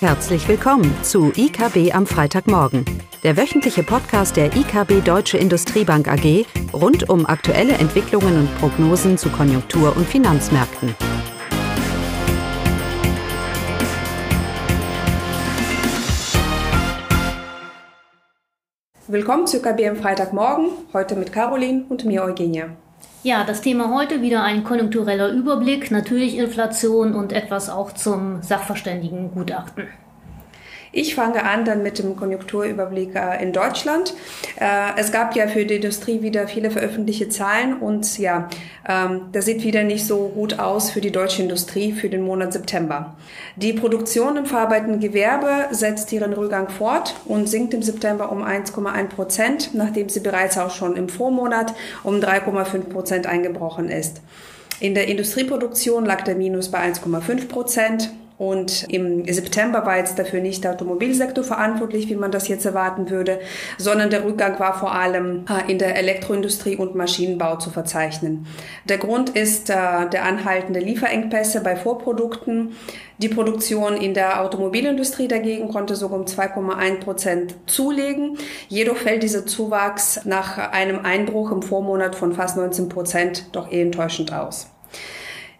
Herzlich willkommen zu IKB am Freitagmorgen, der wöchentliche Podcast der IKB Deutsche Industriebank AG rund um aktuelle Entwicklungen und Prognosen zu Konjunktur- und Finanzmärkten. Willkommen zu IKB am Freitagmorgen, heute mit Caroline und mir Eugenia. Ja, das Thema heute wieder ein konjunktureller Überblick, natürlich Inflation und etwas auch zum Sachverständigengutachten. Ich fange an dann mit dem Konjunkturüberblick äh, in Deutschland. Äh, es gab ja für die Industrie wieder viele veröffentlichte Zahlen und ja, ähm, das sieht wieder nicht so gut aus für die deutsche Industrie für den Monat September. Die Produktion im verarbeitenden Gewerbe setzt ihren Rückgang fort und sinkt im September um 1,1 Prozent, nachdem sie bereits auch schon im Vormonat um 3,5 Prozent eingebrochen ist. In der Industrieproduktion lag der Minus bei 1,5 Prozent. Und im September war jetzt dafür nicht der Automobilsektor verantwortlich, wie man das jetzt erwarten würde, sondern der Rückgang war vor allem äh, in der Elektroindustrie und Maschinenbau zu verzeichnen. Der Grund ist äh, der anhaltende Lieferengpässe bei Vorprodukten. Die Produktion in der Automobilindustrie dagegen konnte sogar um 2,1 Prozent zulegen. Jedoch fällt dieser Zuwachs nach einem Einbruch im Vormonat von fast 19 Prozent doch eher enttäuschend aus.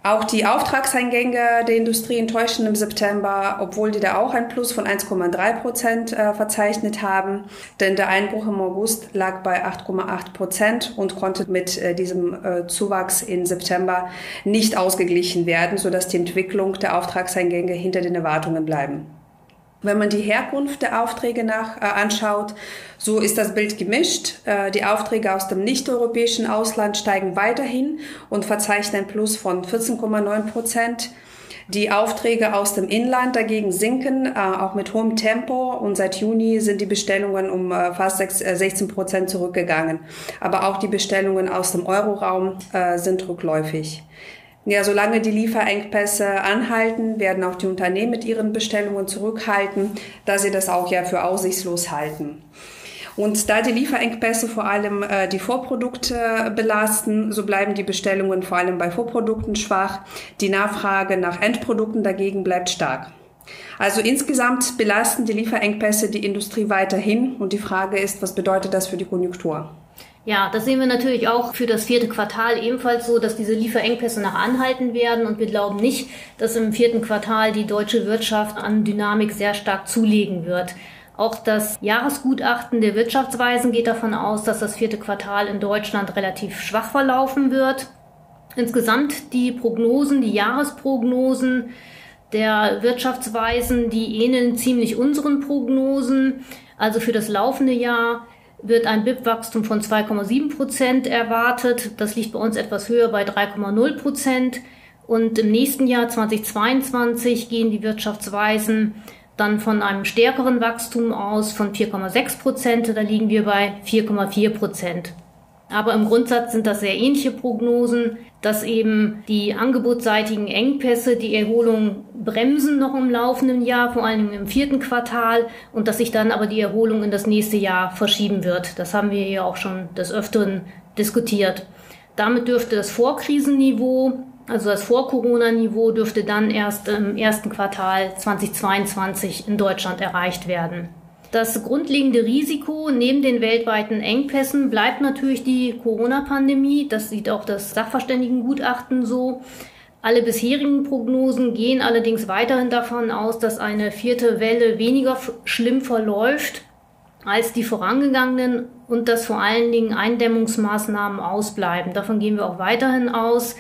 Auch die Auftragseingänge der Industrie enttäuschen im September, obwohl die da auch ein Plus von 1,3 Prozent äh, verzeichnet haben. Denn der Einbruch im August lag bei 8,8 Prozent und konnte mit äh, diesem äh, Zuwachs in September nicht ausgeglichen werden, sodass die Entwicklung der Auftragseingänge hinter den Erwartungen bleiben. Wenn man die Herkunft der Aufträge nach, äh, anschaut, so ist das Bild gemischt. Äh, die Aufträge aus dem nicht-europäischen Ausland steigen weiterhin und verzeichnen ein Plus von 14,9 Prozent. Die Aufträge aus dem Inland dagegen sinken, äh, auch mit hohem Tempo. Und seit Juni sind die Bestellungen um äh, fast 6, 16 äh, Prozent zurückgegangen. Aber auch die Bestellungen aus dem Euroraum äh, sind rückläufig. Ja, solange die Lieferengpässe anhalten, werden auch die Unternehmen mit ihren Bestellungen zurückhalten, da sie das auch ja für aussichtslos halten. Und da die Lieferengpässe vor allem äh, die Vorprodukte belasten, so bleiben die Bestellungen vor allem bei Vorprodukten schwach. Die Nachfrage nach Endprodukten dagegen bleibt stark. Also insgesamt belasten die Lieferengpässe die Industrie weiterhin und die Frage ist, was bedeutet das für die Konjunktur? Ja, das sehen wir natürlich auch für das vierte Quartal ebenfalls so, dass diese Lieferengpässe nach anhalten werden. Und wir glauben nicht, dass im vierten Quartal die deutsche Wirtschaft an Dynamik sehr stark zulegen wird. Auch das Jahresgutachten der Wirtschaftsweisen geht davon aus, dass das vierte Quartal in Deutschland relativ schwach verlaufen wird. Insgesamt die Prognosen, die Jahresprognosen der Wirtschaftsweisen, die ähneln ziemlich unseren Prognosen. Also für das laufende Jahr wird ein BIP-Wachstum von 2,7 Prozent erwartet. Das liegt bei uns etwas höher bei 3,0 Prozent. Und im nächsten Jahr 2022 gehen die Wirtschaftsweisen dann von einem stärkeren Wachstum aus von 4,6 Prozent. Da liegen wir bei 4,4 Prozent. Aber im Grundsatz sind das sehr ähnliche Prognosen, dass eben die angebotsseitigen Engpässe die Erholung bremsen noch im laufenden Jahr, vor allem im vierten Quartal, und dass sich dann aber die Erholung in das nächste Jahr verschieben wird. Das haben wir ja auch schon des Öfteren diskutiert. Damit dürfte das Vorkrisenniveau, also das Vor-Corona-Niveau, dürfte dann erst im ersten Quartal 2022 in Deutschland erreicht werden. Das grundlegende Risiko neben den weltweiten Engpässen bleibt natürlich die Corona-Pandemie. Das sieht auch das Sachverständigengutachten so. Alle bisherigen Prognosen gehen allerdings weiterhin davon aus, dass eine vierte Welle weniger schlimm verläuft als die vorangegangenen und dass vor allen Dingen Eindämmungsmaßnahmen ausbleiben. Davon gehen wir auch weiterhin aus.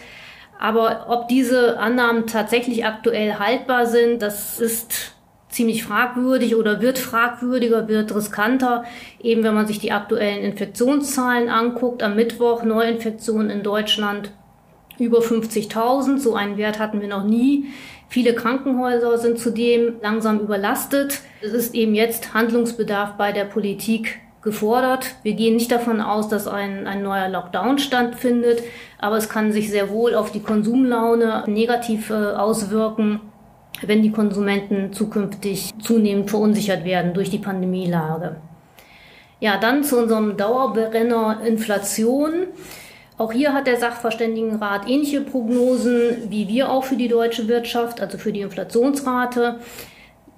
Aber ob diese Annahmen tatsächlich aktuell haltbar sind, das ist ziemlich fragwürdig oder wird fragwürdiger, wird riskanter, eben wenn man sich die aktuellen Infektionszahlen anguckt. Am Mittwoch Neuinfektionen in Deutschland über 50.000, so einen Wert hatten wir noch nie. Viele Krankenhäuser sind zudem langsam überlastet. Es ist eben jetzt Handlungsbedarf bei der Politik gefordert. Wir gehen nicht davon aus, dass ein, ein neuer Lockdown stattfindet, aber es kann sich sehr wohl auf die Konsumlaune negativ äh, auswirken wenn die Konsumenten zukünftig zunehmend verunsichert werden durch die Pandemielage. Ja, dann zu unserem Dauerbrenner Inflation. Auch hier hat der Sachverständigenrat ähnliche Prognosen wie wir auch für die deutsche Wirtschaft, also für die Inflationsrate.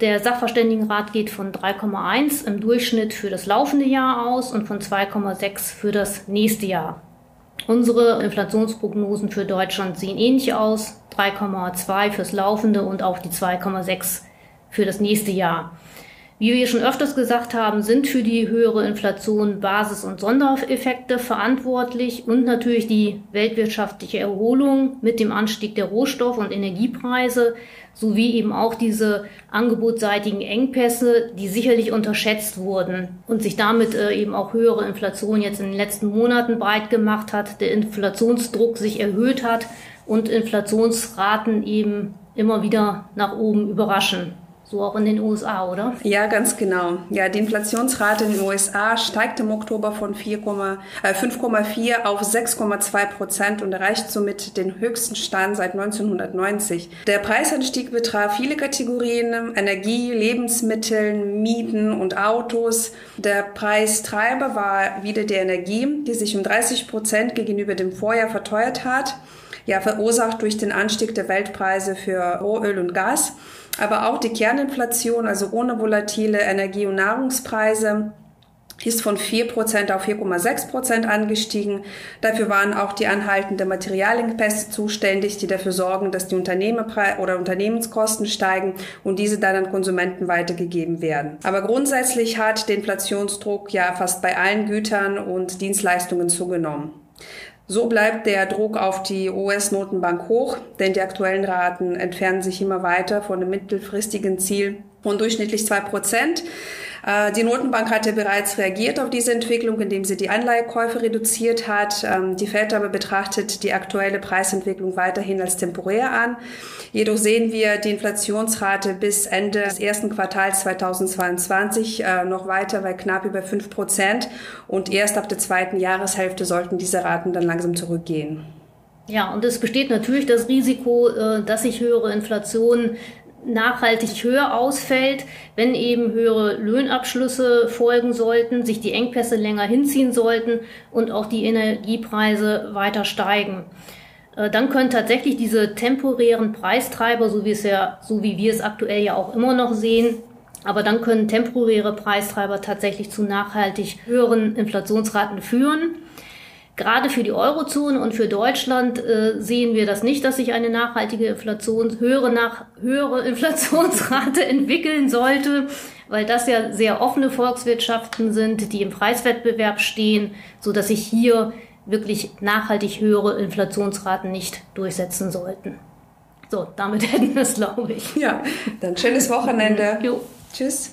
Der Sachverständigenrat geht von 3,1 im Durchschnitt für das laufende Jahr aus und von 2,6 für das nächste Jahr. Unsere Inflationsprognosen für Deutschland sehen ähnlich aus. 3,2 fürs laufende und auch die 2,6 für das nächste Jahr. Wie wir schon öfters gesagt haben, sind für die höhere Inflation Basis- und Sondereffekte verantwortlich und natürlich die weltwirtschaftliche Erholung mit dem Anstieg der Rohstoff- und Energiepreise sowie eben auch diese angebotsseitigen Engpässe, die sicherlich unterschätzt wurden und sich damit äh, eben auch höhere Inflation jetzt in den letzten Monaten breit gemacht hat, der Inflationsdruck sich erhöht hat und Inflationsraten eben immer wieder nach oben überraschen. So auch in den USA, oder? Ja, ganz genau. Ja, die Inflationsrate in den USA steigt im Oktober von 5,4 äh, auf 6,2 Prozent und erreicht somit den höchsten Stand seit 1990. Der Preisanstieg betraf viele Kategorien, Energie, Lebensmittel, Mieten und Autos. Der Preistreiber war wieder die Energie, die sich um 30 Prozent gegenüber dem Vorjahr verteuert hat, ja, verursacht durch den Anstieg der Weltpreise für Rohöl und Gas aber auch die Kerninflation, also ohne volatile Energie- und Nahrungspreise, ist von 4% auf 4,6% angestiegen. Dafür waren auch die anhaltende Materialengpässe zuständig, die dafür sorgen, dass die Unternehmerpre oder Unternehmenskosten steigen und diese dann an Konsumenten weitergegeben werden. Aber grundsätzlich hat der Inflationsdruck ja fast bei allen Gütern und Dienstleistungen zugenommen. So bleibt der Druck auf die US-Notenbank hoch, denn die aktuellen Raten entfernen sich immer weiter von dem mittelfristigen Ziel von durchschnittlich zwei Prozent. Äh, die Notenbank hatte bereits reagiert auf diese Entwicklung, indem sie die Anleihekäufe reduziert hat. Ähm, die Fed aber betrachtet die aktuelle Preisentwicklung weiterhin als temporär an. Jedoch sehen wir die Inflationsrate bis Ende des ersten Quartals 2022 äh, noch weiter bei knapp über fünf Prozent. Und erst ab der zweiten Jahreshälfte sollten diese Raten dann langsam zurückgehen. Ja, und es besteht natürlich das Risiko, äh, dass sich höhere Inflation nachhaltig höher ausfällt, wenn eben höhere Löhnabschlüsse folgen sollten, sich die Engpässe länger hinziehen sollten und auch die Energiepreise weiter steigen. Äh, dann können tatsächlich diese temporären Preistreiber, so wie es ja, so wie wir es aktuell ja auch immer noch sehen, aber dann können temporäre Preistreiber tatsächlich zu nachhaltig höheren Inflationsraten führen. Gerade für die Eurozone und für Deutschland äh, sehen wir das nicht, dass sich eine nachhaltige Inflation, höhere, nach, höhere Inflationsrate entwickeln sollte, weil das ja sehr offene Volkswirtschaften sind, die im Preiswettbewerb stehen, so dass sich hier wirklich nachhaltig höhere Inflationsraten nicht durchsetzen sollten. So, damit hätten wir es, glaube ich. Ja, dann schönes Wochenende. Jo. Tschüss.